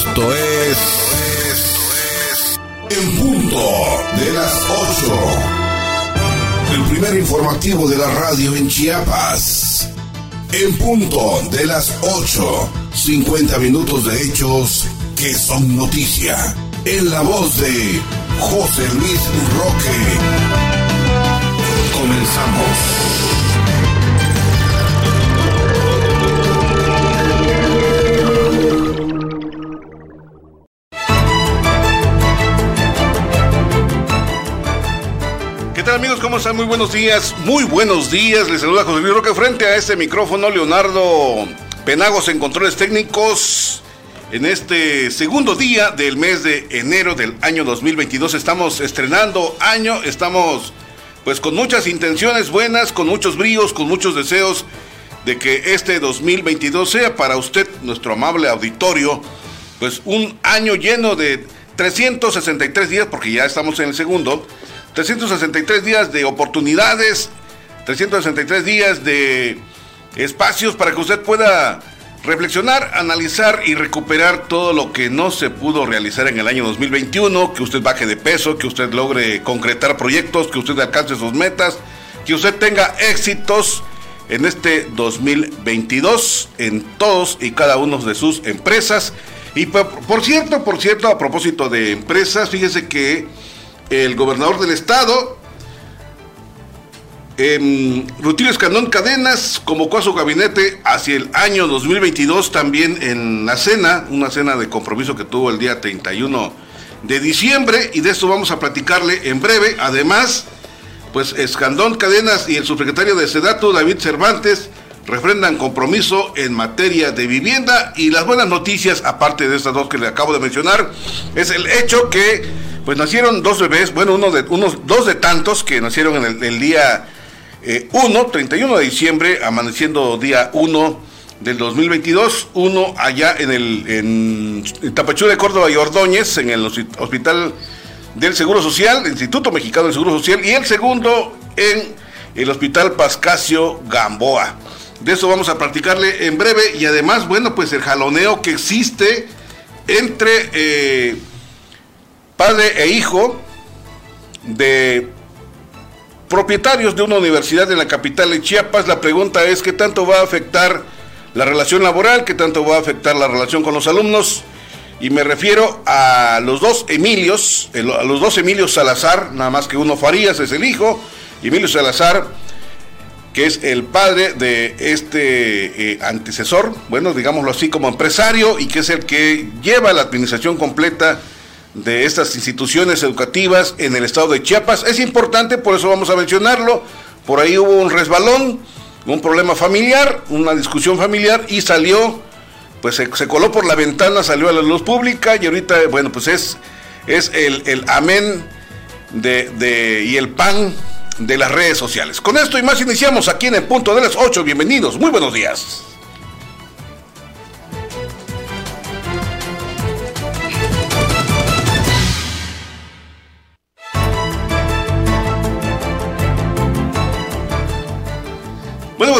Esto es. Esto es. En punto de las 8. El primer informativo de la radio en Chiapas. En punto de las 8. 50 minutos de hechos que son noticia. En la voz de José Luis Roque. Comenzamos. ¿Cómo están? Muy buenos días. Muy buenos días. Les saluda José Luis Roque frente a este micrófono. Leonardo Penagos en controles técnicos. En este segundo día del mes de enero del año 2022 estamos estrenando año, estamos pues con muchas intenciones buenas, con muchos bríos, con muchos deseos de que este 2022 sea para usted, nuestro amable auditorio, pues un año lleno de 363 días, porque ya estamos en el segundo, 363 días de oportunidades, 363 días de espacios para que usted pueda reflexionar, analizar y recuperar todo lo que no se pudo realizar en el año 2021, que usted baje de peso, que usted logre concretar proyectos, que usted alcance sus metas, que usted tenga éxitos en este 2022 en todos y cada uno de sus empresas. Y por, cierto, por cierto, a propósito de empresas, fíjese que el gobernador del estado, eh, Rutilio Escandón Cadenas, convocó a su gabinete hacia el año 2022 también en la cena, una cena de compromiso que tuvo el día 31 de diciembre y de esto vamos a platicarle en breve. Además, pues Escandón Cadenas y el subsecretario de Sedatu, David Cervantes, refrendan compromiso en materia de vivienda y las buenas noticias, aparte de estas dos que le acabo de mencionar, es el hecho que pues nacieron dos bebés, bueno, uno de, unos, dos de tantos que nacieron en el, el día eh, 1, 31 de diciembre, amaneciendo día 1 del 2022, uno allá en el en Tapachú de Córdoba y Ordóñez, en el Hospital del Seguro Social, Instituto Mexicano del Seguro Social, y el segundo en el Hospital Pascasio Gamboa. De eso vamos a practicarle en breve y además, bueno, pues el jaloneo que existe entre eh, padre e hijo de propietarios de una universidad en la capital de Chiapas. La pregunta es qué tanto va a afectar la relación laboral, qué tanto va a afectar la relación con los alumnos. Y me refiero a los dos Emilios, a los dos Emilios Salazar, nada más que uno Farías es el hijo, y Emilio Salazar, que es el padre de este eh, antecesor, bueno, digámoslo así, como empresario, y que es el que lleva la administración completa de estas instituciones educativas en el estado de Chiapas. Es importante, por eso vamos a mencionarlo. Por ahí hubo un resbalón, un problema familiar, una discusión familiar y salió, pues se, coló por la ventana, salió a la luz pública y ahorita, bueno, pues es, es el, el amén de, de, y el pan de las redes sociales. Con esto y más iniciamos aquí en el punto de las 8. Bienvenidos, muy buenos días.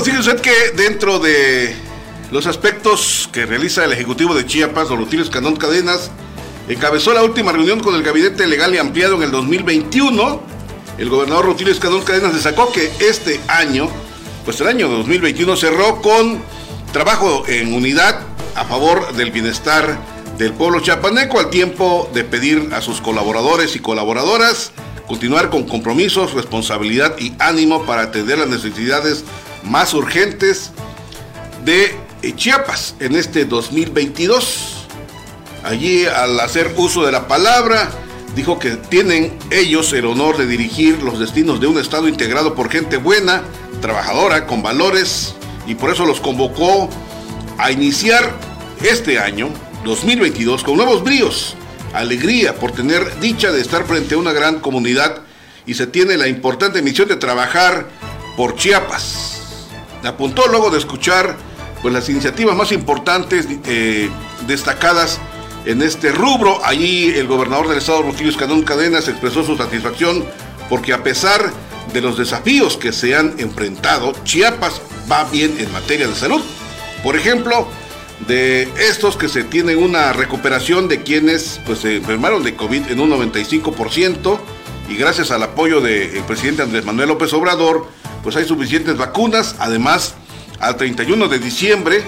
Bueno, usted que dentro de los aspectos que realiza el Ejecutivo de Chiapas, don Rutilio Escandón Cadenas, encabezó la última reunión con el Gabinete Legal y Ampliado en el 2021. El gobernador Rutilio Escandón Cadenas destacó que este año, pues el año 2021 cerró con trabajo en unidad a favor del bienestar del pueblo chiapaneco al tiempo de pedir a sus colaboradores y colaboradoras continuar con compromisos, responsabilidad y ánimo para atender las necesidades más urgentes de Chiapas en este 2022. Allí al hacer uso de la palabra, dijo que tienen ellos el honor de dirigir los destinos de un Estado integrado por gente buena, trabajadora, con valores, y por eso los convocó a iniciar este año 2022 con nuevos bríos, alegría por tener dicha de estar frente a una gran comunidad y se tiene la importante misión de trabajar por Chiapas apuntó luego de escuchar pues, las iniciativas más importantes eh, destacadas en este rubro. Allí el gobernador del estado, Rutilio Escandón Cadenas, expresó su satisfacción porque a pesar de los desafíos que se han enfrentado, Chiapas va bien en materia de salud. Por ejemplo, de estos que se tiene una recuperación de quienes pues se enfermaron de COVID en un 95% y gracias al apoyo del presidente Andrés Manuel López Obrador, pues hay suficientes vacunas. Además, al 31 de diciembre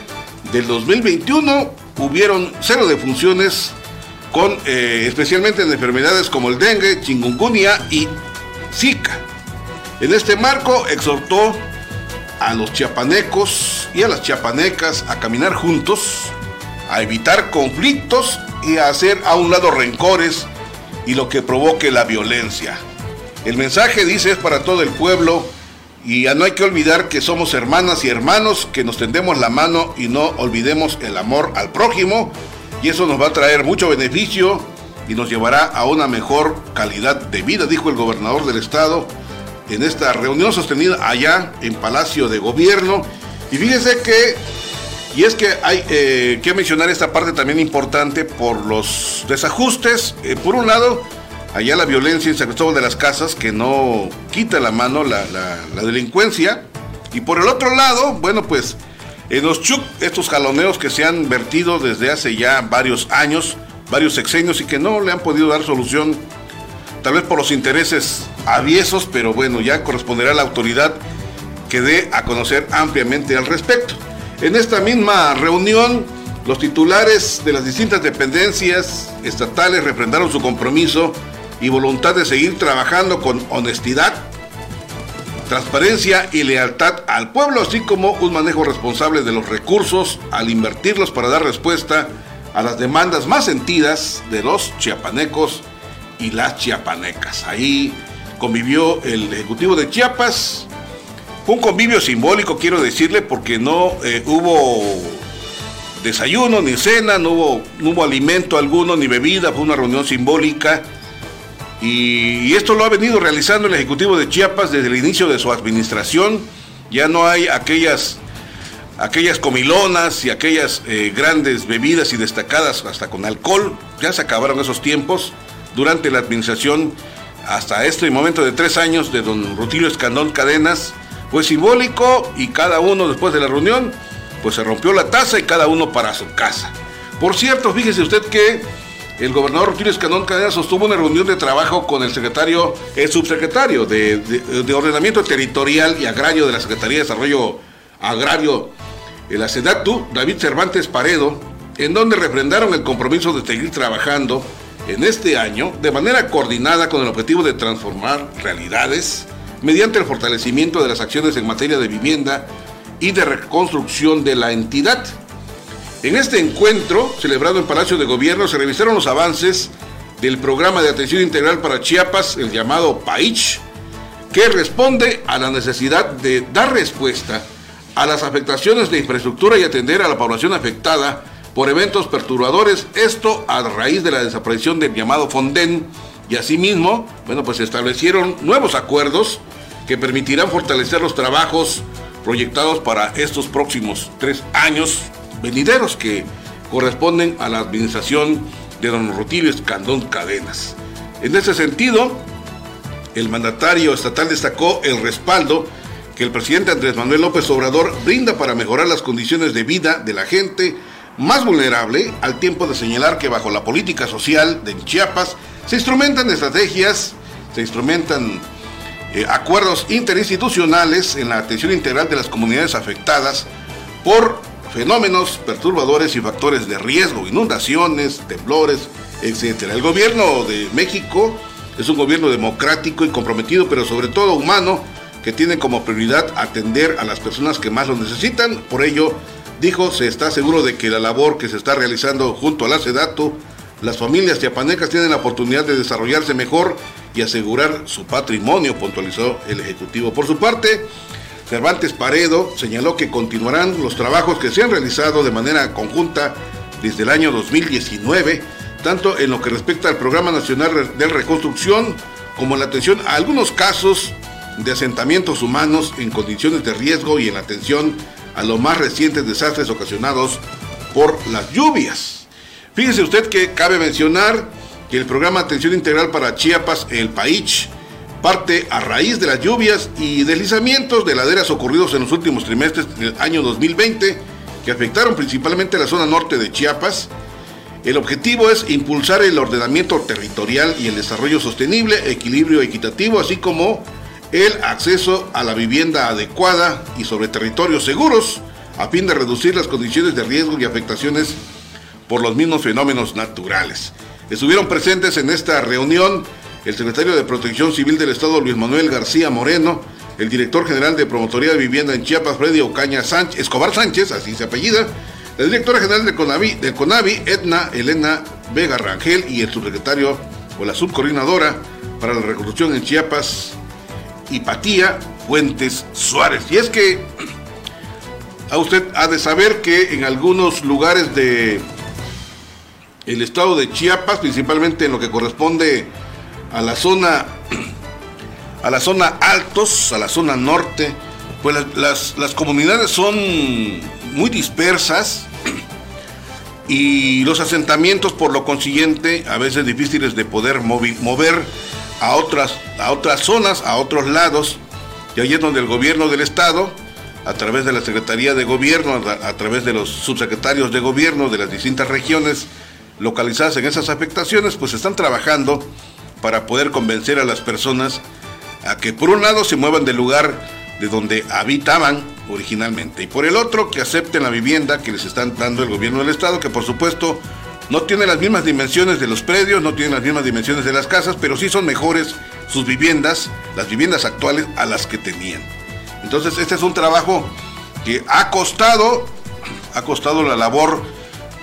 del 2021 hubieron cero defunciones con eh, especialmente en enfermedades como el dengue, chingungunya y zika. En este marco exhortó a los chiapanecos y a las chiapanecas a caminar juntos, a evitar conflictos y a hacer a un lado rencores y lo que provoque la violencia. El mensaje dice es para todo el pueblo y no hay que olvidar que somos hermanas y hermanos, que nos tendemos la mano y no olvidemos el amor al prójimo y eso nos va a traer mucho beneficio y nos llevará a una mejor calidad de vida, dijo el gobernador del estado en esta reunión sostenida allá en Palacio de Gobierno. Y fíjese que, y es que hay eh, que mencionar esta parte también importante por los desajustes. Eh, por un lado, allá la violencia en San Cristóbal de las Casas, que no quita la mano la, la delincuencia. Y por el otro lado, bueno, pues en los Chuc, estos jaloneos que se han vertido desde hace ya varios años, varios sexenios y que no le han podido dar solución, tal vez por los intereses aviesos, pero bueno, ya corresponderá a la autoridad que dé a conocer ampliamente al respecto. En esta misma reunión, los titulares de las distintas dependencias estatales refrendaron su compromiso y voluntad de seguir trabajando con honestidad, transparencia y lealtad al pueblo, así como un manejo responsable de los recursos al invertirlos para dar respuesta a las demandas más sentidas de los chiapanecos y las chiapanecas. Ahí convivió el Ejecutivo de Chiapas. Fue un convivio simbólico, quiero decirle, porque no eh, hubo desayuno ni cena, no hubo, no hubo alimento alguno ni bebida, fue una reunión simbólica. Y, esto lo ha venido realizando el Ejecutivo de Chiapas desde el inicio de su administración. Ya no hay aquellas, aquellas comilonas y aquellas eh, grandes bebidas y destacadas hasta con alcohol. Ya se acabaron esos tiempos durante la administración hasta este momento de tres años de don Rutilio Escandón Cadenas fue simbólico y cada uno después de la reunión pues se rompió la taza y cada uno para su casa. Por cierto, fíjese usted que el gobernador Rutilio Escandón Cadenas sostuvo una reunión de trabajo con el secretario, el subsecretario de, de, Ordenamiento Territorial y Agrario de la Secretaría de Desarrollo Agrario, el ACEDATU, David Cervantes Paredo, en donde refrendaron el compromiso de seguir trabajando en este año de manera coordinada con el objetivo de transformar realidades mediante el fortalecimiento de las acciones en materia de vivienda y de reconstrucción de la entidad. En este encuentro, celebrado en Palacio de Gobierno, se revisaron los avances del programa de atención integral para Chiapas, el llamado PAICH, que responde a la necesidad de dar respuesta a las afectaciones de infraestructura y atender a la población afectada por eventos perturbadores, esto a raíz de la desaparición del llamado Fonden y asimismo, bueno, pues se establecieron nuevos acuerdos que permitirán fortalecer los trabajos proyectados para estos próximos tres años venideros que corresponden a la administración de don Rutilio Escandón Cadenas. En ese sentido, el mandatario estatal destacó el respaldo que el presidente Andrés Manuel López Obrador brinda para mejorar las condiciones de vida de la gente, más vulnerable al tiempo de señalar que bajo la política social de Chiapas se instrumentan estrategias, se instrumentan eh, acuerdos interinstitucionales en la atención integral de las comunidades afectadas por fenómenos perturbadores y factores de riesgo, inundaciones, temblores, etc. El gobierno de México es un gobierno democrático y comprometido, pero sobre todo humano, que tiene como prioridad atender a las personas que más lo necesitan. Por ello, Dijo, se está seguro de que la labor que se está realizando junto a la SEDATO, las familias chiapanecas tienen la oportunidad de desarrollarse mejor y asegurar su patrimonio, puntualizó el Ejecutivo. Por su parte, Cervantes Paredo señaló que continuarán los trabajos que se han realizado de manera conjunta desde el año 2019, tanto en lo que respecta al Programa Nacional de Reconstrucción como en la atención a algunos casos de asentamientos humanos en condiciones de riesgo y en atención a los más recientes desastres ocasionados por las lluvias. Fíjese usted que cabe mencionar que el programa Atención Integral para Chiapas, el PAICH, parte a raíz de las lluvias y deslizamientos de laderas ocurridos en los últimos trimestres del año 2020 que afectaron principalmente la zona norte de Chiapas. El objetivo es impulsar el ordenamiento territorial y el desarrollo sostenible, equilibrio equitativo, así como el acceso a la vivienda adecuada y sobre territorios seguros, a fin de reducir las condiciones de riesgo y afectaciones por los mismos fenómenos naturales. Estuvieron presentes en esta reunión el secretario de Protección Civil del Estado, Luis Manuel García Moreno, el director general de Promotoría de Vivienda en Chiapas, Freddy Ocaña Sánchez, Escobar Sánchez, así se apellida, la directora general de CONAVI, de CONAVI, Edna Elena Vega Rangel, y el subsecretario o la subcoordinadora para la reconstrucción en Chiapas, Hipatía Fuentes Suárez. Y es que a usted ha de saber que en algunos lugares de el estado de Chiapas, principalmente en lo que corresponde a la zona a la zona altos, a la zona norte, pues las, las, comunidades son muy dispersas y los asentamientos por lo consiguiente a veces difíciles de poder mover a otras, a otras zonas, a otros lados, y ahí es donde el gobierno del estado, a través de la Secretaría de Gobierno, a través de los subsecretarios de gobierno de las distintas regiones localizadas en esas afectaciones, pues están trabajando para poder convencer a las personas a que por un lado se muevan del lugar de donde habitaban originalmente y por el otro que acepten la vivienda que les están dando el gobierno del estado, que por supuesto no tiene las mismas dimensiones de los predios, no tiene las mismas dimensiones de las casas, pero sí son mejores sus viviendas, las viviendas actuales a las que tenían. Entonces este es un trabajo que ha costado, ha costado la labor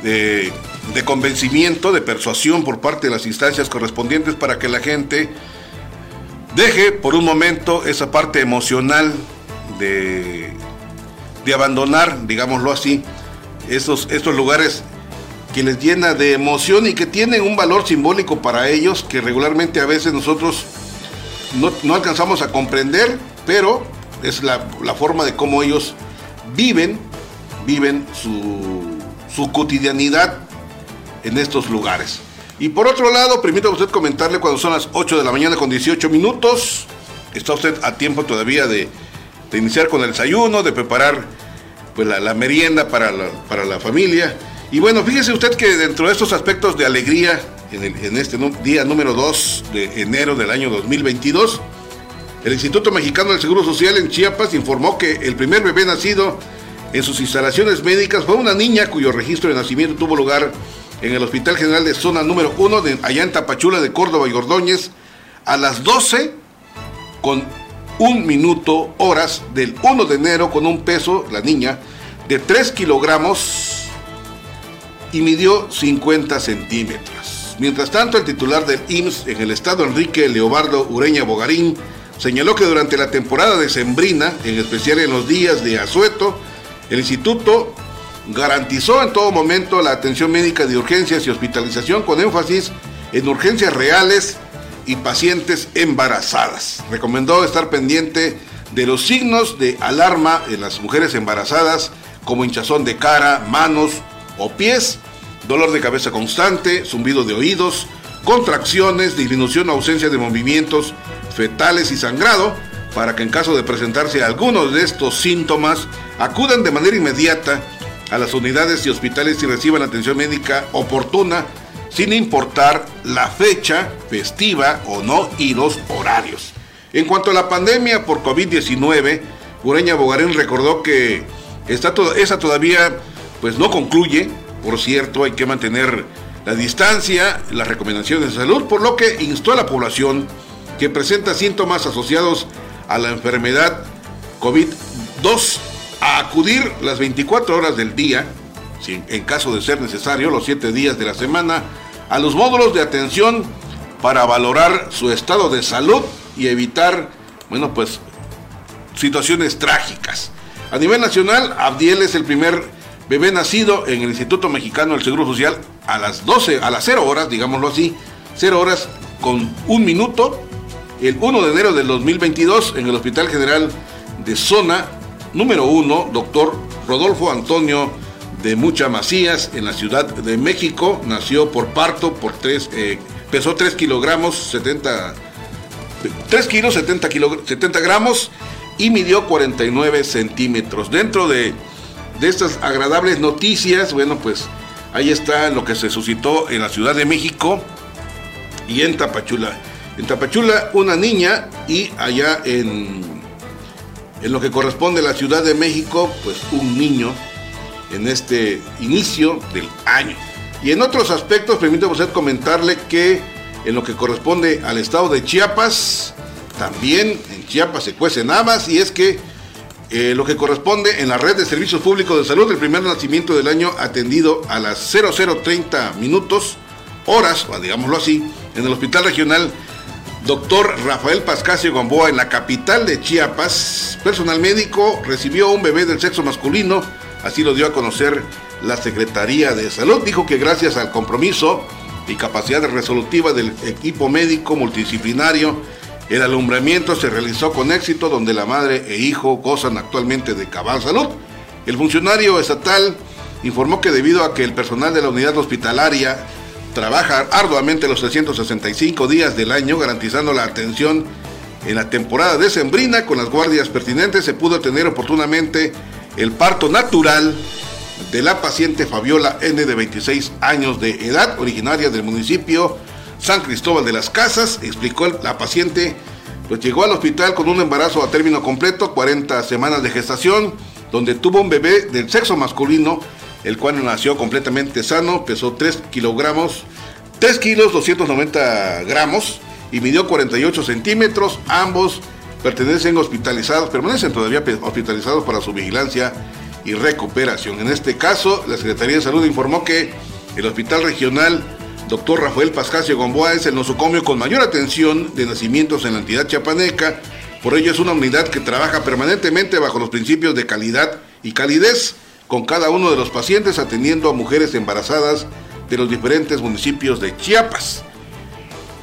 de, de convencimiento, de persuasión por parte de las instancias correspondientes para que la gente deje por un momento esa parte emocional de, de abandonar, digámoslo así, estos, estos lugares que les llena de emoción y que tienen un valor simbólico para ellos que regularmente a veces nosotros no, alcanzamos a comprender, pero es la, forma de cómo ellos viven, viven su, su cotidianidad en estos lugares. Y por otro lado, permítame usted comentarle cuando son las 8 de la mañana con 18 minutos. Está usted a tiempo todavía de, iniciar con el desayuno, de preparar pues, la, merienda para la, para la familia. Y bueno, fíjese usted que dentro de estos aspectos de alegría, en, este día número 2 de enero del año 2022, el Instituto Mexicano del Seguro Social en Chiapas informó que el primer bebé nacido en sus instalaciones médicas fue una niña cuyo registro de nacimiento tuvo lugar en el Hospital General de Zona número 1 de allá en Tapachula de Córdoba y Ordóñez a las 12 con un minuto horas del 1 de enero con un peso, la niña, de 3 kilogramos y midió 50 centímetros. Mientras tanto, el titular del IMSS en el estado, Enrique Leobardo Ureña Bogarín, señaló que durante la temporada de Sembrina, en especial en los días de asueto, el instituto garantizó en todo momento la atención médica de urgencias y hospitalización con énfasis en urgencias reales y pacientes embarazadas. Recomendó estar pendiente de los signos de alarma en las mujeres embarazadas como hinchazón de cara, manos o pies, dolor de cabeza constante, zumbido de oídos, contracciones, disminución o ausencia de movimientos fetales y sangrado, para que en caso de presentarse algunos de estos síntomas acudan de manera inmediata a las unidades y hospitales y reciban atención médica oportuna sin importar la fecha festiva o no y los horarios. En cuanto a la pandemia por COVID-19, Ureña Bogarín recordó que esta esa todavía pues no concluye, por cierto, hay que mantener la distancia, las recomendaciones de salud, por lo que instó a la población que presenta síntomas asociados a la enfermedad COVID-2 a acudir las 24 horas del día, en caso de ser necesario, los 7 días de la semana, a los módulos de atención para valorar su estado de salud y evitar, bueno, pues situaciones trágicas. A nivel nacional, Abdiel es el primer bebé nacido en el Instituto Mexicano del Seguro Social a las 12, a las 0 horas, digámoslo así, 0 horas con un minuto, el 1 de enero del 2022 en el Hospital General de Zona Número 1, doctor Rodolfo Antonio de Mucha Macías, en la Ciudad de México. Nació por parto, por 3, eh, pesó 3 kilogramos, 70, 3 kilos, 70, 70 gramos y midió 49 centímetros. Dentro de, de estas agradables noticias, bueno, pues ahí está lo que se suscitó en la Ciudad de México y en Tapachula. En Tapachula una niña y allá en, en lo que corresponde a la Ciudad de México, pues un niño en este inicio del año. Y en otros aspectos, permítame usted comentarle que en lo que corresponde al estado de Chiapas, también en Chiapas se cuecen habas y es que eh, lo que corresponde en la red de servicios públicos de salud, el primer nacimiento del año atendido a las 0030 minutos, horas, digámoslo así, en el hospital regional Doctor Rafael Pascasio Gamboa en la capital de Chiapas, personal médico recibió un bebé del sexo masculino, así lo dio a conocer la Secretaría de Salud. Dijo que gracias al compromiso y capacidad resolutiva del equipo médico multidisciplinario, el alumbramiento se realizó con éxito donde la madre e hijo gozan actualmente de cabal salud. El funcionario estatal informó que debido a que el personal de la unidad hospitalaria trabaja arduamente los 365 días del año garantizando la atención en la temporada decembrina con las guardias pertinentes, se pudo tener oportunamente el parto natural de la paciente Fabiola N de 26 años de edad, originaria del municipio San Cristóbal de las Casas, explicó la paciente, pues llegó al hospital con un embarazo a término completo, 40 semanas de gestación, donde tuvo un bebé del sexo masculino, el cual nació completamente sano, pesó 3 kilogramos, 3 kilos 290 gramos y midió 48 centímetros, ambos pertenecen hospitalizados, permanecen todavía hospitalizados para su vigilancia y recuperación. En este caso, la Secretaría de Salud informó que el Hospital Regional Dr. Rafael Pascasio Gomboa es el nosocomio con mayor atención de nacimientos en la entidad chapaneca. Por ello es una unidad que trabaja permanentemente bajo los principios de calidad y calidez con cada uno de los pacientes atendiendo a mujeres embarazadas de los diferentes municipios de Chiapas.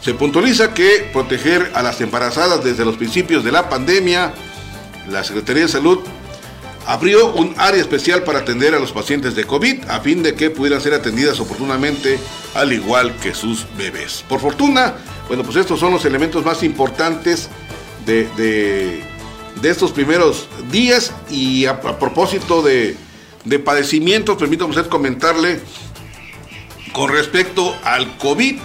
Se puntualiza que proteger a las embarazadas desde los principios de la pandemia, la Secretaría de Salud abrió un área especial para atender a los pacientes de COVID a fin de que pudieran ser atendidas oportunamente al igual que sus bebés. Por fortuna, bueno, pues estos son los elementos más importantes de, estos primeros días y a, propósito de, padecimientos, permítame usted comentarle con respecto al COVID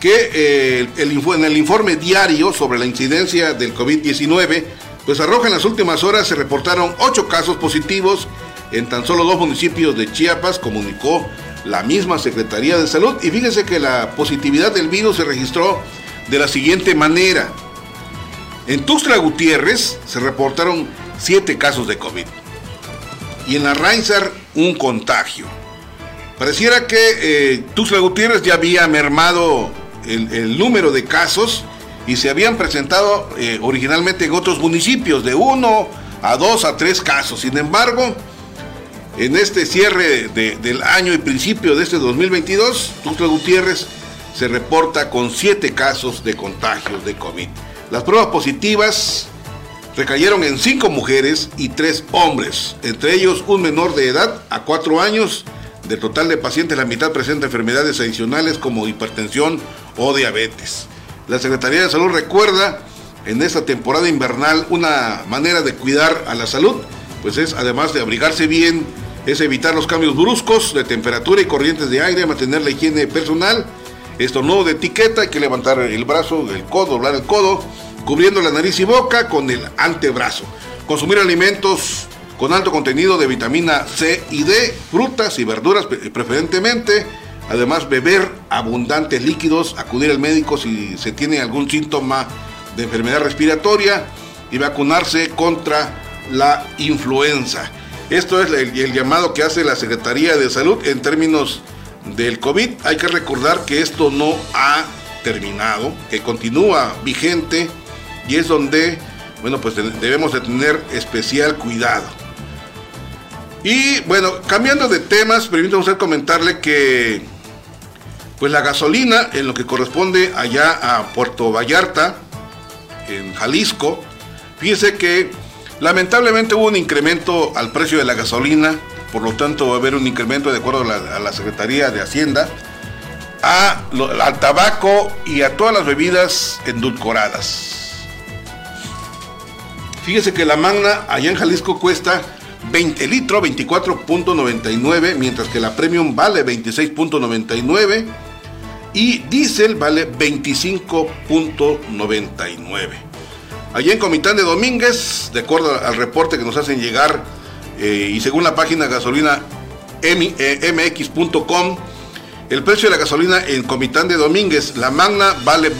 que eh, en el informe diario sobre la incidencia del COVID-19 pues arroja en las últimas horas se reportaron ocho casos positivos en tan solo dos municipios de Chiapas, comunicó la misma Secretaría de Salud. Y fíjense que la positividad del virus se registró de la siguiente manera. En Tuxtla Gutiérrez se reportaron siete casos de COVID. Y en la Reinsar un contagio. Pareciera que eh, Tuxtla Gutiérrez ya había mermado el, número de casos y se habían presentado eh, originalmente en otros municipios, de uno a dos a tres casos. Sin embargo, en este cierre del año y principio de este 2022, Tuxtla Gutiérrez se reporta con siete casos de contagios de COVID. Las pruebas positivas recayeron en cinco mujeres y tres hombres, entre ellos un menor de edad a cuatro años. Del total de pacientes, la mitad presenta enfermedades adicionales como hipertensión o diabetes. La Secretaría de Salud recuerda en esta temporada invernal una manera de cuidar a la salud, pues es además de abrigarse bien, es evitar los cambios bruscos de temperatura y corrientes de aire, mantener la higiene personal, estornudo de etiqueta, hay que levantar el brazo, el codo, doblar el codo, cubriendo la nariz y boca con el antebrazo. Consumir alimentos con alto contenido de vitamina C y D, frutas y verduras preferentemente, Además, beber abundantes líquidos, acudir al médico si se tiene algún síntoma de enfermedad respiratoria y vacunarse contra la influenza. Esto es el, llamado que hace la Secretaría de Salud en términos del COVID. Hay que recordar que esto no ha terminado, que continúa vigente y es donde, bueno, pues debemos de tener especial cuidado. Y bueno, cambiando de temas, permítame usted comentarle que pues la gasolina, en lo que corresponde allá a Puerto Vallarta, en Jalisco, fíjese que lamentablemente hubo un incremento al precio de la gasolina, por lo tanto va a haber un incremento de acuerdo a la, Secretaría de Hacienda, a, al tabaco y a todas las bebidas endulcoradas. Fíjese que la magna allá en Jalisco cuesta 20 litro 24.99, mientras que la Premium vale 26.99 y Diesel vale 25.99. Allí en Comitán de Domínguez, de acuerdo al reporte que nos hacen llegar eh, y según la página gasolina mx.com, eh, el precio de la gasolina en Comitán de Domínguez, la Magna vale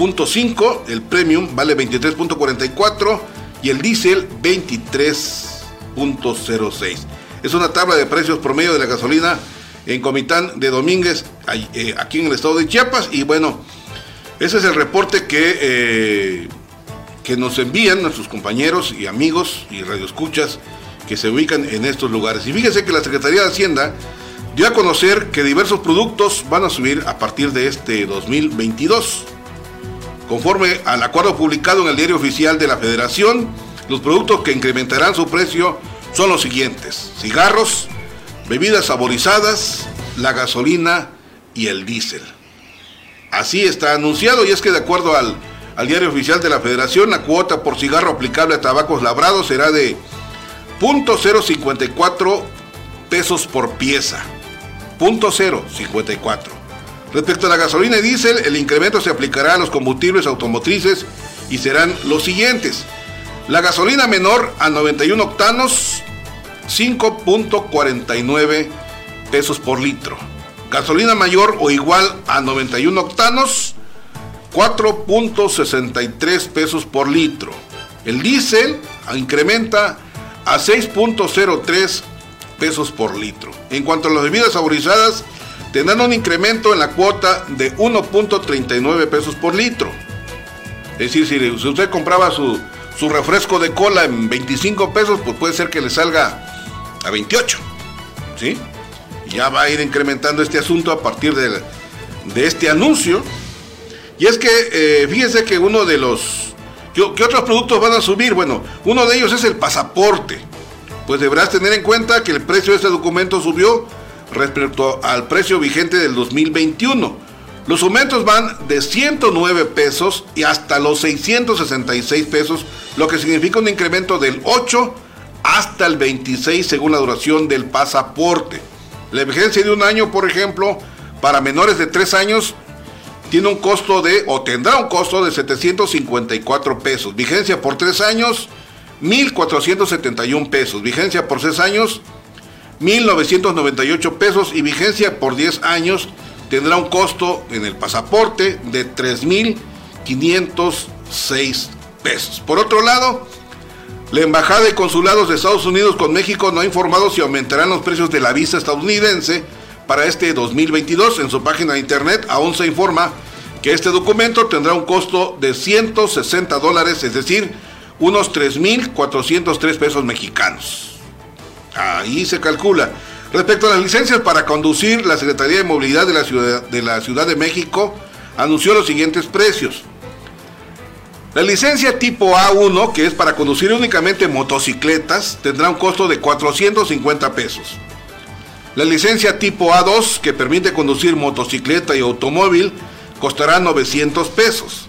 22.5, el Premium vale 23.44 y el Diesel 23.06. Es una tabla de precios promedio de la gasolina en Comitán de Domínguez, eh, aquí en el estado de Chiapas. Y bueno, ese es el reporte que, eh, que nos envían nuestros compañeros y amigos y radioescuchas que se ubican en estos lugares. Y fíjense que la Secretaría de Hacienda dio a conocer que diversos productos van a subir a partir de este 2022. Conforme al acuerdo publicado en el diario oficial de la Federación, los productos que incrementarán su precio son los siguientes. Cigarros, bebidas saborizadas, la gasolina y el diésel. Así está anunciado y es que de acuerdo al, al diario oficial de la Federación, la cuota por cigarro aplicable a tabacos labrados será de 0.054 pesos por pieza. 0.054. Respecto a la gasolina y diésel, el incremento se aplicará a los combustibles automotrices y serán los siguientes. La gasolina menor a 91 octanos, 5.49 pesos por litro. Gasolina mayor o igual a 91 octanos, 4.63 pesos por litro. El diésel incrementa a 6.03 pesos por litro. En cuanto a las bebidas saborizadas, tendrán un incremento en la cuota de 1.39 pesos por litro. Es decir, si usted compraba su, su refresco de cola en 25 pesos, pues puede ser que le salga a 28. ¿Sí? Ya va a ir incrementando este asunto a partir de, de este anuncio. Y es que, eh, fíjense que uno de los... ¿Qué, otros productos van a subir? Bueno, uno de ellos es el pasaporte. Pues deberás tener en cuenta que el precio de este documento subió respecto al precio vigente del 2021. Los aumentos van de 109 pesos y hasta los 666 pesos, lo que significa un incremento del 8 hasta el 26 según la duración del pasaporte. La vigencia de un año, por ejemplo, para menores de 3 años tiene un costo de, o tendrá un costo de 754 pesos. Vigencia por 3 años, 1.471 pesos. Vigencia por 6 años, 1.998 pesos. Y vigencia por 10 años tendrá un costo en el pasaporte de 3.506 pesos. Por otro lado, la Embajada de Consulados de Estados Unidos con México no ha informado si aumentarán los precios de la visa estadounidense para este 2022. En su página de internet aún se informa que este documento tendrá un costo de 160 dólares, es decir, unos 3.403 pesos mexicanos. Ahí se calcula. Respecto a las licencias para conducir, la Secretaría de Movilidad de la Ciudad de, la Ciudad de México anunció los siguientes precios. La licencia tipo A1, que es para conducir únicamente motocicletas, tendrá un costo de 450 pesos. La licencia tipo A2, que permite conducir motocicleta y automóvil, costará 900 pesos.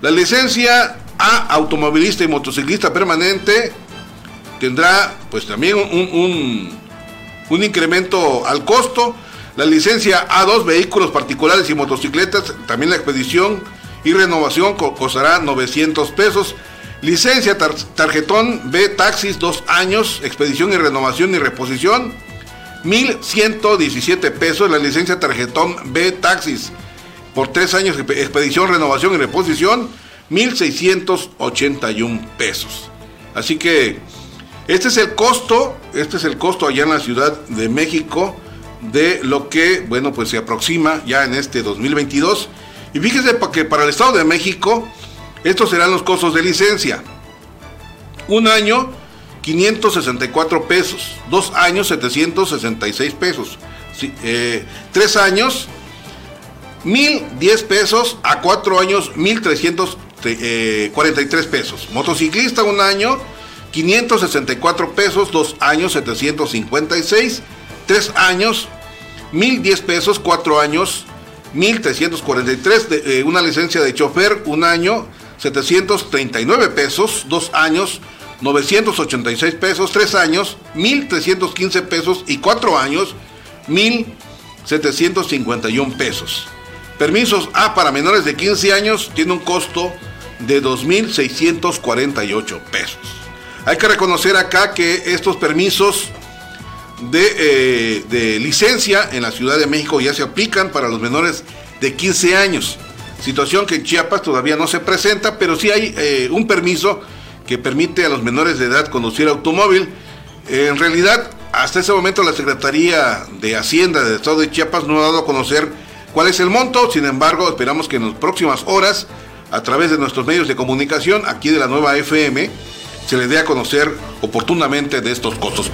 La licencia A automovilista y motociclista permanente tendrá pues también un, un incremento al costo. La licencia A2 vehículos particulares y motocicletas, también la expedición y renovación costará 900 pesos. Licencia tarjetón B taxis 2 años, expedición y renovación y reposición 1117 pesos. La licencia tarjetón B taxis por 3 años, expedición, renovación y reposición 1681 pesos. Así que este es el costo, este es el costo allá en la Ciudad de México de lo que, bueno, pues se aproxima ya en este 2022 y fíjese que para el Estado de México, estos serán los costos de licencia. Un año, 564 pesos. Dos años, 766 pesos. Eh, tres años, 1010 pesos. A cuatro años, 1343 pesos. Motociclista, un año, 564 pesos. Dos años, 756. Tres años, 1010 pesos. Cuatro años, 1.343, de, eh, una licencia de chofer, un año, 739 pesos, dos años, 986 pesos, 3 años, 1.315 pesos y 4 años, 1.751 pesos. Permisos A para menores de 15 años tiene un costo de 2.648 pesos. Hay que reconocer acá que estos permisos de, eh, de, licencia en la Ciudad de México ya se aplican para los menores de 15 años. Situación que en Chiapas todavía no se presenta, pero sí hay eh, un permiso que permite a los menores de edad conducir automóvil. en realidad, hasta ese momento la Secretaría de Hacienda del Estado de Chiapas no ha dado a conocer cuál es el monto, sin embargo, esperamos que en las próximas horas, a través de nuestros medios de comunicación, aquí de la nueva FM, se le dé a conocer oportunamente de estos costos.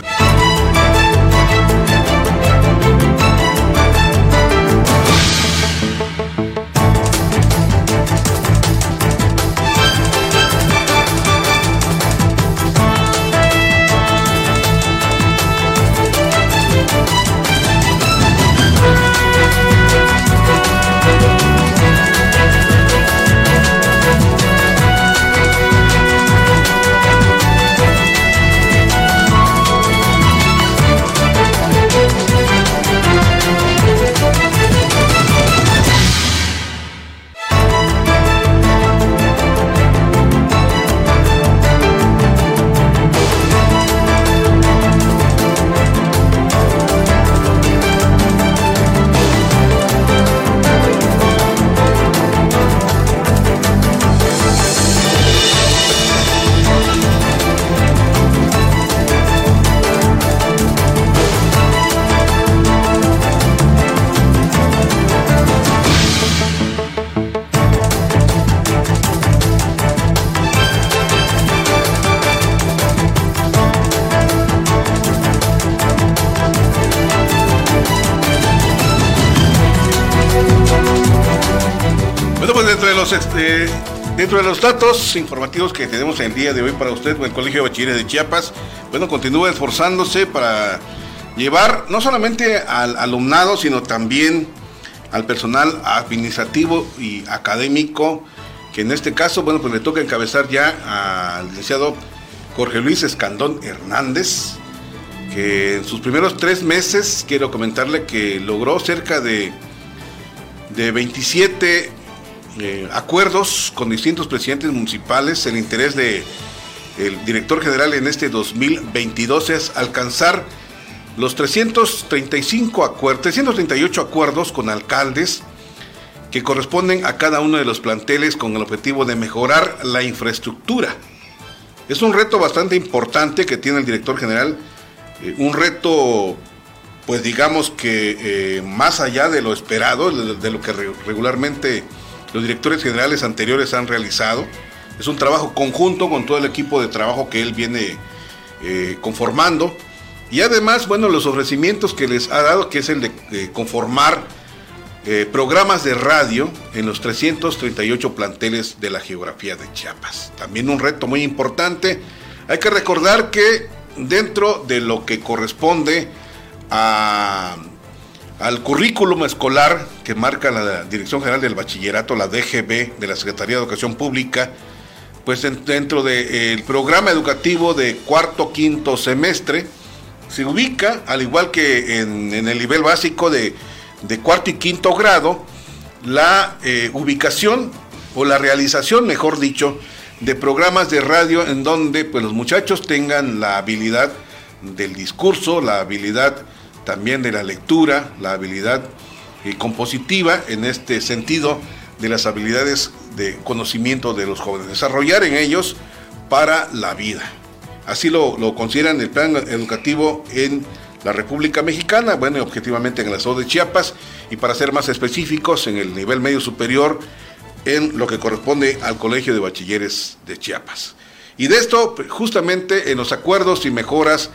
Este, dentro de los datos informativos que tenemos el día de hoy para usted, el Colegio de Bachilleres de Chiapas, bueno, continúa esforzándose para llevar no solamente al alumnado, sino también al personal administrativo y académico, que en este caso, bueno, pues le toca encabezar ya al licenciado Jorge Luis Escandón Hernández, que en sus primeros tres meses, quiero comentarle que logró cerca de, de 27 acuerdos con distintos presidentes municipales. El interés de el director general en este 2022 es alcanzar los 335 acuerdos, 338 acuerdos con alcaldes que corresponden a cada uno de los planteles con el objetivo de mejorar la infraestructura. Es un reto bastante importante que tiene el director general, eh, un reto pues digamos que eh, más allá de lo esperado, de lo que regularmente los directores generales anteriores han realizado. Es un trabajo conjunto con todo el equipo de trabajo que él viene eh, conformando. Y además, bueno, los ofrecimientos que les ha dado, que es el de conformar eh, programas de radio en los 338 planteles de la geografía de Chiapas. También un reto muy importante. Hay que recordar que dentro de lo que corresponde a al currículum escolar que marca la Dirección General del Bachillerato, la DGB de la Secretaría de Educación Pública, pues dentro del programa educativo de cuarto, quinto semestre, se ubica, al igual que en, el nivel básico de, cuarto y quinto grado, la eh, ubicación o la realización, mejor dicho, de programas de radio en donde pues, los muchachos tengan la habilidad del discurso, la habilidad también de la lectura, la habilidad eh, compositiva en este sentido de las habilidades de conocimiento de los jóvenes, desarrollar en ellos para la vida. Así lo, consideran el plan educativo en la República Mexicana, bueno, objetivamente en el estado de Chiapas, y para ser más específicos, en el nivel medio superior, en lo que corresponde al Colegio de Bachilleres de Chiapas. Y de esto, justamente en los acuerdos y mejoras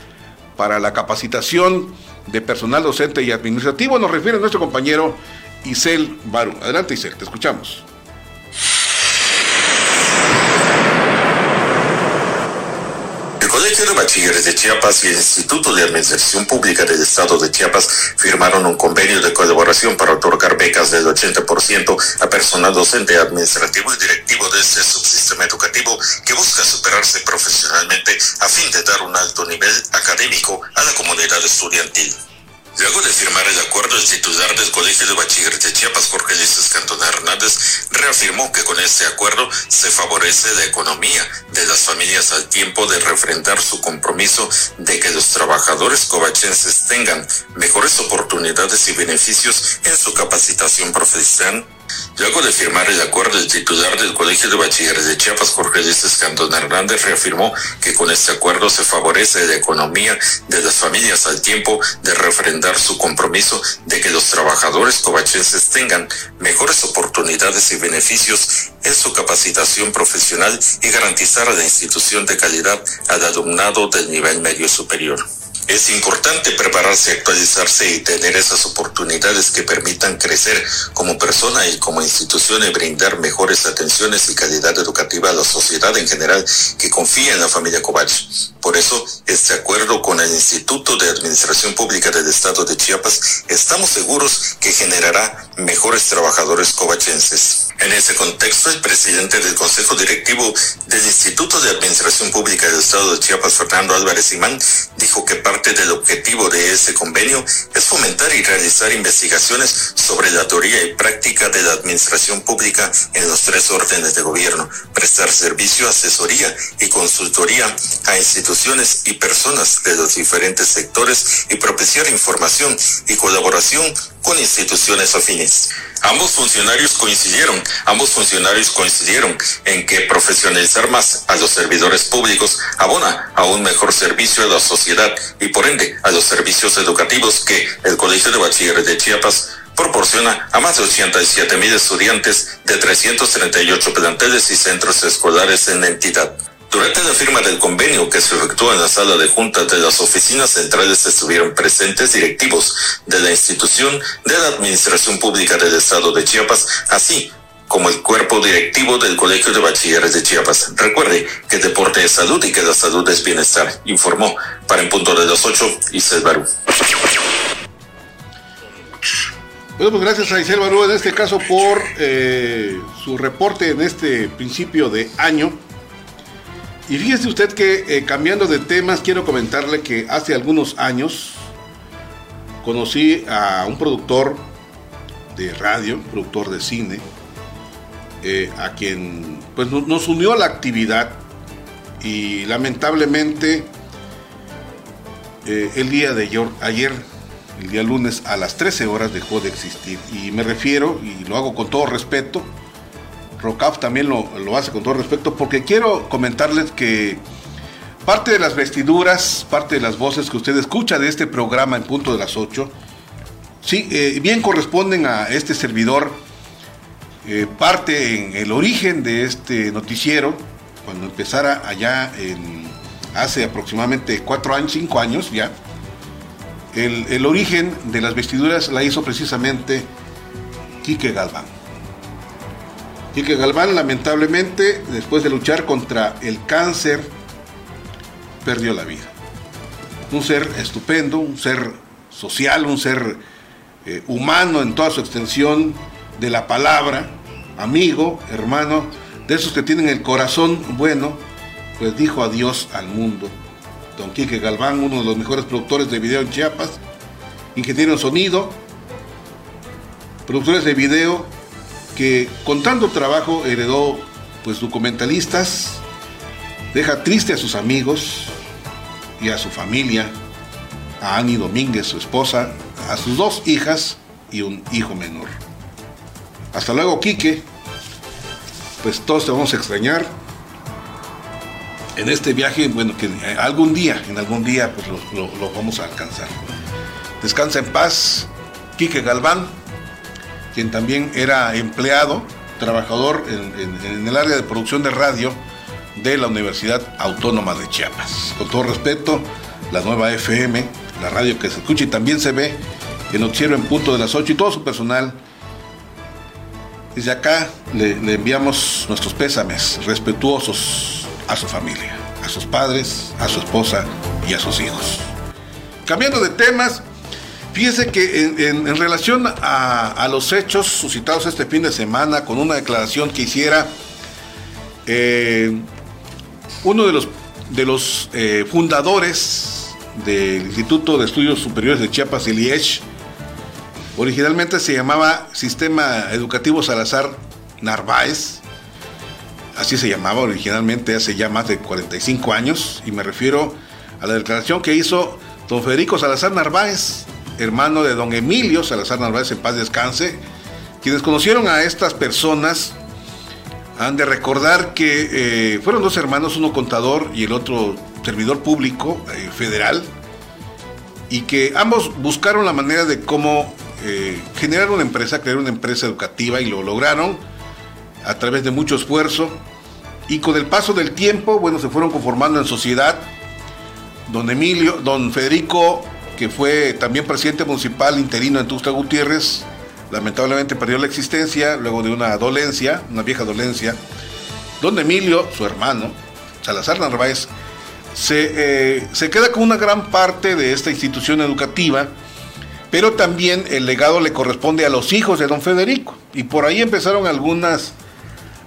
para la capacitación de personal docente y administrativo, nos refiere nuestro compañero Isel Baru. Adelante Isel, te escuchamos. Colegio de Bachilleres de Chiapas y el Instituto de Administración Pública del Estado de Chiapas firmaron un convenio de colaboración para otorgar becas del 80% a personal docente, administrativo y directivo de este subsistema educativo que busca superarse profesionalmente a fin de dar un alto nivel académico a la comunidad estudiantil. Luego de firmar el acuerdo, el titular del Colegio de Bachilleres de Chiapas, Jorge Luis Cantona Hernández, reafirmó que con este acuerdo se favorece la economía de las familias al tiempo de refrendar su compromiso de que los trabajadores covachenses tengan mejores oportunidades y beneficios en su capacitación profesional Luego de firmar el acuerdo, el titular del Colegio de Bachilleres de Chiapas, Jorge Luis Escandón Hernández, reafirmó que con este acuerdo se favorece la economía de las familias al tiempo de refrendar su compromiso de que los trabajadores covachenses tengan mejores oportunidades y beneficios en su capacitación profesional y garantizar a la institución de calidad al alumnado del nivel medio superior. Es importante prepararse, actualizarse y tener esas oportunidades que permitan crecer como persona y como institución y brindar mejores atenciones y calidad educativa a la sociedad en general que confía en la familia Covach. Por eso, este acuerdo con el Instituto de Administración Pública del Estado de Chiapas, estamos seguros que generará mejores trabajadores covachenses. En ese contexto, el presidente del Consejo Directivo del Instituto de Administración Pública del Estado de Chiapas, Fernando Álvarez Imán, dijo que parte del objetivo de ese convenio es fomentar y realizar investigaciones sobre la teoría y práctica de la administración pública en los tres órdenes de gobierno, prestar servicio, asesoría y consultoría a instituciones y personas de los diferentes sectores y propiciar información y colaboración con instituciones afines. Ambos funcionarios coincidieron, ambos funcionarios coincidieron en que profesionalizar más a los servidores públicos abona a un mejor servicio a la sociedad y por ende a los servicios educativos que el Colegio de Bachilleres de Chiapas proporciona a más de 87 mil estudiantes de 338 planteles y centros escolares en la entidad. Durante la firma del convenio que se efectuó en la sala de juntas de las oficinas centrales estuvieron presentes directivos de la institución de la Administración Pública del Estado de Chiapas, así como el cuerpo directivo del Colegio de Bachilleres de Chiapas. Recuerde que deporte es salud y que la salud es bienestar, informó para en punto de las ocho Isel Barú. Bueno, pues gracias a Isel Barú en este caso por eh, su reporte en este principio de año. Y fíjese usted que eh, cambiando de temas, quiero comentarle que hace algunos años conocí a un productor de radio, productor de cine, eh, a quien pues, nos unió a la actividad y lamentablemente eh, el día de ayer, el día lunes a las 13 horas dejó de existir. Y me refiero, y lo hago con todo respeto, Rocaf también lo, hace con todo respeto, porque quiero comentarles que parte de las vestiduras, parte de las voces que usted escucha de este programa en punto de las 8, sí, eh, bien corresponden a este servidor, eh, parte en el origen de este noticiero, cuando empezara allá hace aproximadamente cuatro años, cinco años ya, el, el origen de las vestiduras la hizo precisamente Quique Galván. Quique Galván, lamentablemente, después de luchar contra el cáncer, perdió la vida. Un ser estupendo, un ser social, un ser eh, humano en toda su extensión de la palabra, amigo, hermano, de esos que tienen el corazón bueno, pues dijo adiós al mundo. Don Quique Galván, uno de los mejores productores de video en Chiapas, ingeniero en sonido, productores de video que con tanto trabajo heredó pues documentalistas, deja triste a sus amigos y a su familia, a Annie Domínguez, su esposa, a sus dos hijas y un hijo menor. Hasta luego, Quique. Pues todos te vamos a extrañar. En este viaje, bueno, que algún día, en algún día, pues lo, lo vamos a alcanzar. Descansa en paz, Quique Galván quien también era empleado, trabajador en, el área de producción de radio de la Universidad Autónoma de Chiapas. Con todo respeto, la nueva FM, la radio que se escucha y también se ve en Noticiero en punto de las 8 y todo su personal. Desde acá le, le enviamos nuestros pésames respetuosos a su familia. a sus padres, a su esposa y a sus hijos. Cambiando de temas, fíjese que en, relación a, los hechos suscitados este fin de semana con una declaración que hiciera eh, uno de los, de los eh, fundadores del Instituto de Estudios Superiores de Chiapas, el IESH, originalmente se llamaba Sistema Educativo Salazar Narváez, así se llamaba originalmente hace ya más de 45 años, y me refiero a la declaración que hizo don Federico Salazar Narváez, hermano de don Emilio Salazar Narváez, en paz descanse. Quienes conocieron a estas personas han de recordar que eh, fueron dos hermanos, uno contador y el otro servidor público eh, federal, y que ambos buscaron la manera de cómo eh, generar una empresa, crear una empresa educativa y lo lograron a través de mucho esfuerzo. Y con el paso del tiempo, bueno, se fueron conformando en sociedad. Don Emilio, don Federico, que fue también presidente municipal interino en Tusta Gutiérrez, lamentablemente perdió la existencia luego de una dolencia, una vieja dolencia. Don Emilio, su hermano, Salazar Narváez, se, eh, se queda con una gran parte de esta institución educativa, pero también el legado le corresponde a los hijos de don Federico. Y por ahí empezaron algunas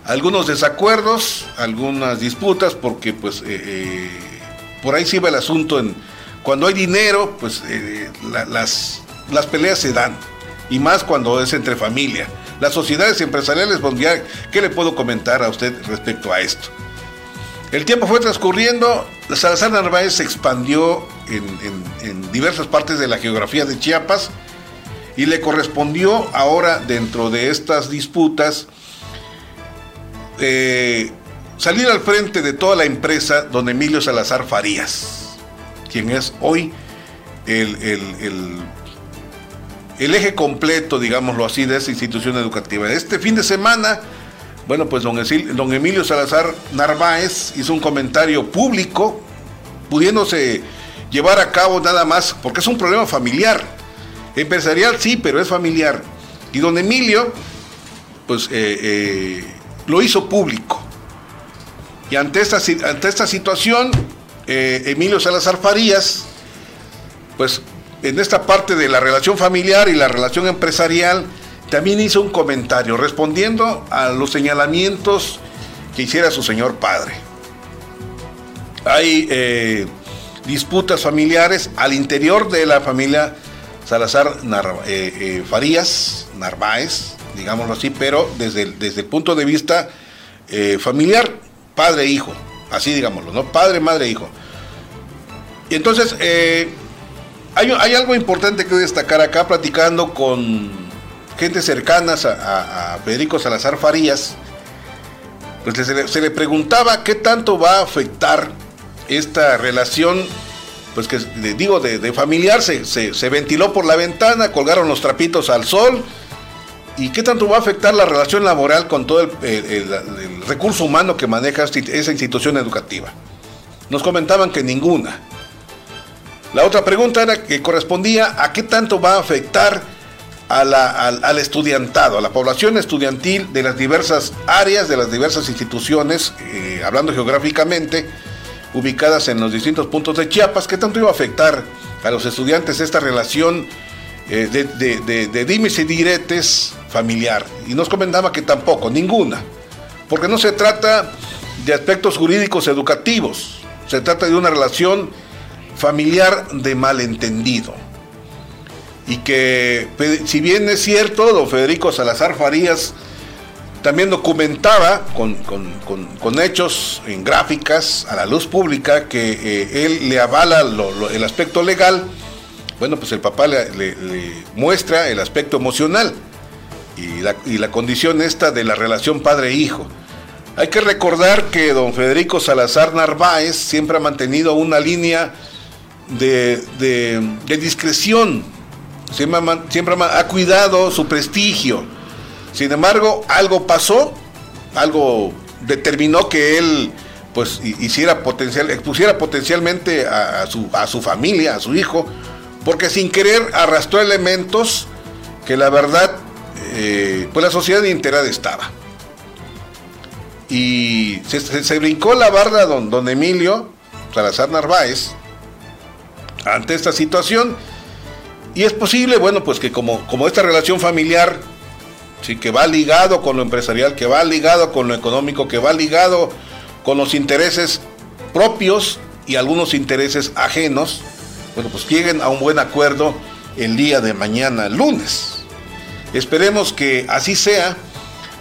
algunos desacuerdos, algunas disputas, porque pues eh, eh, por ahí sí va el asunto en cuando hay dinero, pues eh, las, las peleas se dan, y más cuando es entre familia. Las sociedades empresariales, pues ¿qué le puedo comentar a usted respecto a esto? El tiempo fue transcurriendo, Salazar Narváez se expandió en diversas partes de la geografía de Chiapas y le correspondió ahora dentro de estas disputas eh, salir al frente de toda la empresa don Emilio Salazar Farías, quien es hoy el, el, eje completo, digámoslo así, de esa institución educativa. Este fin de semana, bueno, pues don, don Emilio Salazar Narváez hizo un comentario público, pudiéndose llevar a cabo nada más, porque es un problema familiar. Empresarial sí, pero es familiar. Y don Emilio, pues eh, eh, lo hizo público. Y ante esta, ante esta situación, eh, Emilio Salazar Farías, pues en esta parte de la relación familiar y la relación empresarial, también hizo un comentario respondiendo a los señalamientos que hiciera su señor padre. Hay eh, disputas familiares al interior de la familia Salazar eh, Farías, Narváez, digámoslo así, pero desde el, desde el punto de vista familiar, padre e hijo, así digámoslo, ¿no? Padre, madre, hijo. Y entonces, eh, hay, algo importante que destacar acá, platicando con gente cercanas a, Federico Salazar Farías, pues se le, preguntaba qué tanto va a afectar esta relación, pues que digo, de, familiar, se, se, ventiló por la ventana, colgaron los trapitos al sol, ¿Y qué tanto va a afectar la relación laboral con todo el, recurso humano que maneja esa institución educativa? Nos comentaban que ninguna. La otra pregunta era que correspondía a qué tanto va a afectar al, estudiantado, a la población estudiantil de las diversas áreas, de las diversas instituciones, eh, hablando geográficamente, ubicadas en los distintos puntos de Chiapas, qué tanto iba a afectar a los estudiantes esta relación eh, de, dimes y diretes familiar. Y nos comentaba que tampoco, ninguna. Porque no se trata de aspectos jurídicos educativos, se trata de una relación familiar de malentendido. Y que, si bien es cierto, don Federico Salazar Farías también documentaba con, hechos en gráficas a la luz pública que eh, él le avala el aspecto legal, bueno, pues el papá le, muestra el aspecto emocional y la, condición esta de la relación padre-hijo. Hay que recordar que don Federico Salazar Narváez siempre ha mantenido una línea de, discreción, siempre, siempre ha cuidado su prestigio. Sin embargo, algo pasó, algo determinó que él pues hiciera potencial, expusiera potencialmente a, su, a su familia, a su hijo, porque sin querer arrastró elementos que la verdad, eh, pues la sociedad enterada estaba. y se, brincó la barda don, Emilio Salazar Narváez ante esta situación y es posible, bueno, pues que como, como esta relación familiar, sí, que va ligado con lo empresarial, que va ligado con lo económico, que va ligado con los intereses propios y algunos intereses ajenos, bueno, pues lleguen a un buen acuerdo el día de mañana, lunes. Esperemos que así sea,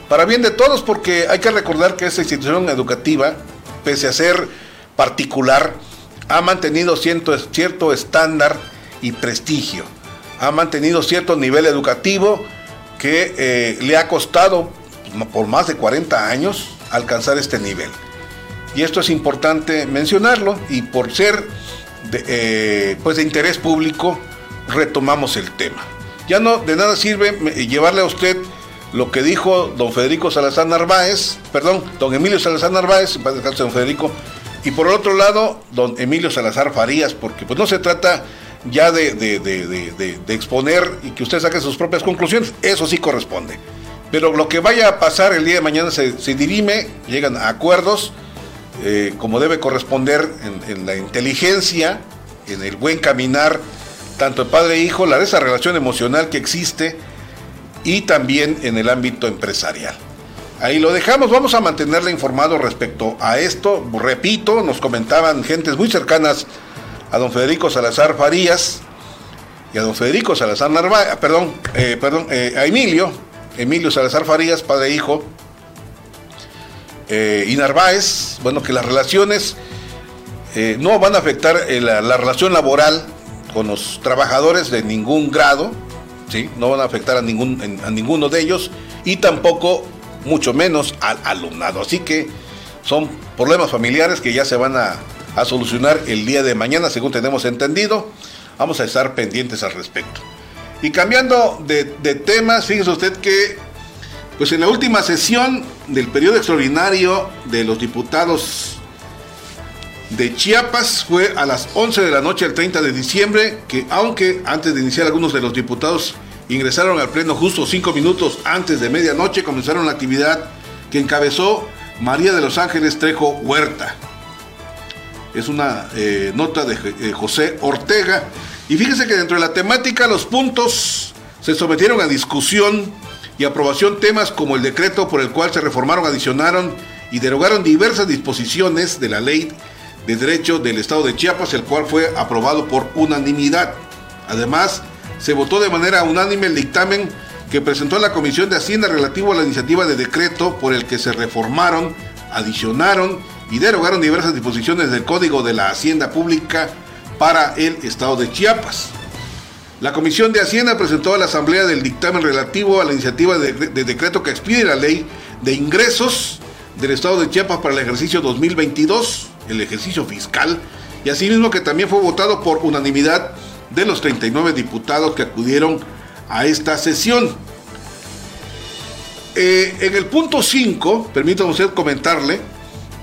para bien de todos, porque hay que recordar que esta institución educativa, pese a ser particular, ha mantenido cierto, cierto estándar y prestigio, ha mantenido cierto nivel educativo que eh, le ha costado por más de 40 años alcanzar este nivel. Y esto es importante mencionarlo y por ser eh, pues de interés público retomamos el tema. Ya no de nada sirve llevarle a usted lo que dijo don Federico Salazar Narváez, perdón, don Emilio Salazar Narváez, don Federico, y por otro lado, don Emilio Salazar Farías, porque pues no se trata ya de, de, exponer y que usted saque sus propias conclusiones, eso sí corresponde. Pero lo que vaya a pasar el día de mañana se, dirime, llegan a acuerdos, eh, como debe corresponder en, la inteligencia, en el buen caminar, tanto de padre e hijo, la, esa relación emocional que existe y también en el ámbito empresarial. Ahí lo dejamos, vamos a mantenerle informado respecto a esto. Repito, nos comentaban gentes muy cercanas a don Federico Salazar Farías y a don Federico Salazar Narváez, perdón, eh, perdón, eh, a Emilio, Emilio Salazar Farías, padre e hijo, eh, y Narváez, bueno, que las relaciones no van a afectar la, relación laboral con los trabajadores de ningún grado, ¿sí? no van a afectar a, ningún, a ninguno de ellos y tampoco mucho menos al alumnado. Así que son problemas familiares que ya se van a, solucionar el día de mañana, según tenemos entendido. Vamos a estar pendientes al respecto. Y cambiando de, temas, fíjese usted que pues en la última sesión del periodo extraordinario de los diputados de Chiapas fue a las 11 de la noche del 30 de diciembre, que aunque antes de iniciar algunos de los diputados ingresaron al pleno justo cinco minutos antes de medianoche, comenzaron la actividad que encabezó María de los Ángeles Trejo Huerta. Es una eh, nota de eh, José Ortega. Y fíjese que dentro de la temática los puntos se sometieron a discusión y aprobación temas como el decreto por el cual se reformaron, adicionaron y derogaron diversas disposiciones de la ley de derecho del Estado de Chiapas, el cual fue aprobado por unanimidad. Además, se votó de manera unánime el dictamen que presentó la Comisión de Hacienda relativo a la iniciativa de decreto por el que se reformaron, adicionaron y derogaron diversas disposiciones del Código de la Hacienda Pública para el Estado de Chiapas. La Comisión de Hacienda presentó a la Asamblea del dictamen relativo a la iniciativa de, decreto que expide la ley de ingresos del Estado de Chiapas para el ejercicio 2022, el ejercicio fiscal, y asimismo que también fue votado por unanimidad de los 39 diputados que acudieron a esta sesión. Eh, en el punto 5, permítame usted comentarle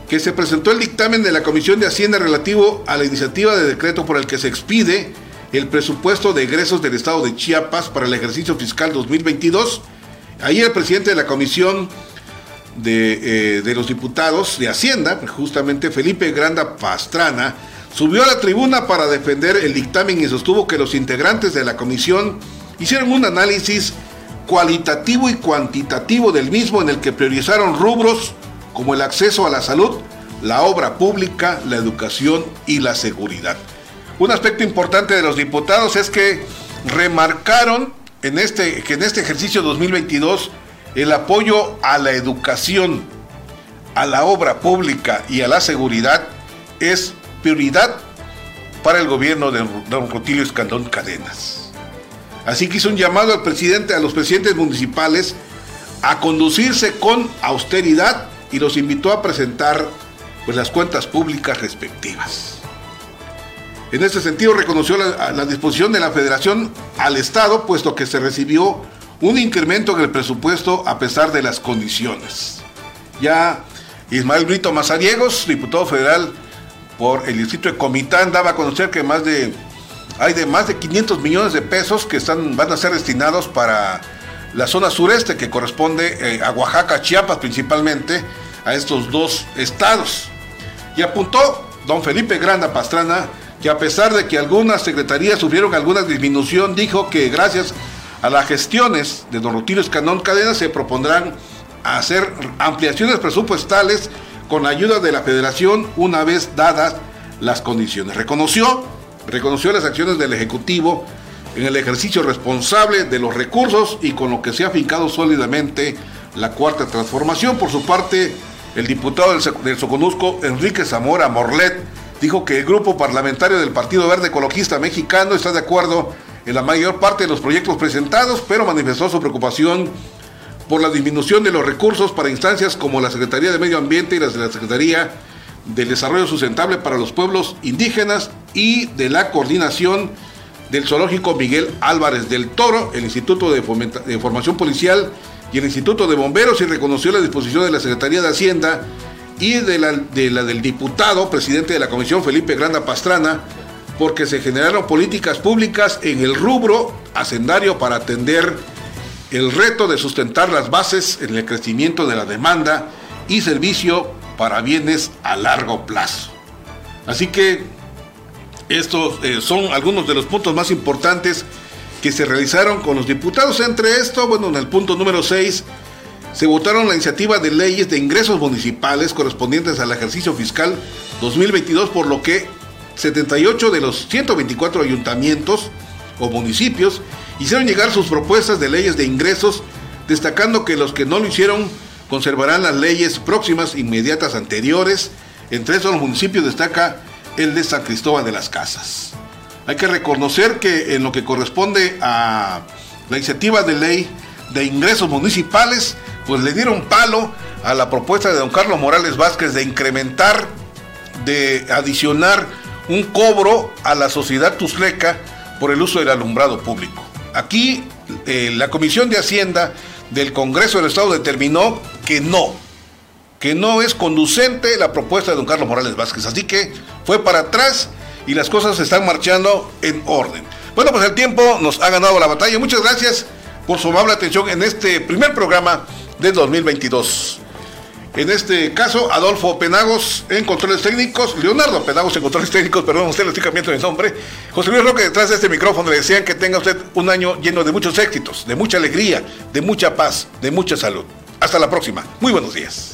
que se presentó el dictamen de la Comisión de Hacienda relativo a la iniciativa de decreto por el que se expide el presupuesto de egresos del Estado de Chiapas para el ejercicio fiscal 2022. Ahí el presidente de la Comisión de, eh, de los Diputados de Hacienda, justamente Felipe Granda Pastrana, subió a la tribuna para defender el dictamen y sostuvo que los integrantes de la comisión hicieron un análisis cualitativo y cuantitativo del mismo en el que priorizaron rubros como el acceso a la salud, la obra pública, la educación y la seguridad. Un aspecto importante de los diputados es que remarcaron en este, que en este ejercicio 2022 el apoyo a la educación, a la obra pública y a la seguridad es prioridad para el gobierno de don Rutilio Escandón Cadenas. Así que hizo un llamado al presidente, a los presidentes municipales a conducirse con austeridad y los invitó a presentar pues, las cuentas públicas respectivas. En este sentido reconoció la, la disposición de la federación al Estado, puesto que se recibió un incremento en el presupuesto a pesar de las condiciones. Ya Ismael Brito Mazariegos, diputado federal por el distrito de Comitán daba a conocer que más de hay de más de 500 millones de pesos que están van a ser destinados para la zona sureste que corresponde eh, a Oaxaca, Chiapas principalmente, a estos dos estados. Y apuntó don Felipe Granda Pastrana que a pesar de que algunas secretarías sufrieron alguna disminución, dijo que gracias a las gestiones de don Rutilio Escanón Cadena se propondrán hacer ampliaciones presupuestales con ayuda de la federación una vez dadas las condiciones. Reconoció, reconoció las acciones del Ejecutivo en el ejercicio responsable de los recursos y con lo que se ha fincado sólidamente la cuarta transformación. Por su parte, el diputado del, Soconusco, Enrique Zamora Morlet, dijo que el grupo parlamentario del Partido Verde Ecologista Mexicano está de acuerdo en la mayor parte de los proyectos presentados, pero manifestó su preocupación por la disminución de los recursos para instancias como la Secretaría de Medio Ambiente y la Secretaría del Desarrollo Sustentable para los Pueblos Indígenas y de la coordinación del Zoológico Miguel Álvarez del Toro, el Instituto de, Formación Policial y el Instituto de Bomberos y reconoció la disposición de la Secretaría de Hacienda y de la, de la del diputado, presidente de la Comisión, Felipe Granda Pastrana, porque se generaron políticas públicas en el rubro hacendario para atender el reto de sustentar las bases en el crecimiento de la demanda y servicio para bienes a largo plazo. Así que estos eh, son algunos de los puntos más importantes que se realizaron con los diputados. Entre esto, bueno, en el punto número 6 se votaron la iniciativa de leyes de ingresos municipales correspondientes al ejercicio fiscal 2022, por lo que 78 de los 124 ayuntamientos o municipios hicieron llegar sus propuestas de leyes de ingresos, destacando que los que no lo hicieron conservarán las leyes próximas inmediatas anteriores. Entre esos municipios destaca el de San Cristóbal de las Casas. Hay que reconocer que en lo que corresponde a la iniciativa de ley de ingresos municipales, pues le dieron palo a la propuesta de don Carlos Morales Vázquez de incrementar, de adicionar un cobro a la sociedad tusleca por el uso del alumbrado público. Aquí eh, la Comisión de Hacienda del Congreso del Estado determinó que no, que no es conducente la propuesta de don Carlos Morales Vázquez. Así que fue para atrás y las cosas están marchando en orden. Bueno, pues el tiempo nos ha ganado la batalla. Muchas gracias por su amable atención en este primer programa de 2022. En este caso, Adolfo Penagos en controles técnicos, Leonardo Penagos en controles técnicos, perdón, usted le estoy cambiando de nombre. José Luis Roque detrás de este micrófono le decían que tenga usted un año lleno de muchos éxitos, de mucha alegría, de mucha paz, de mucha salud. Hasta la próxima. Muy buenos días.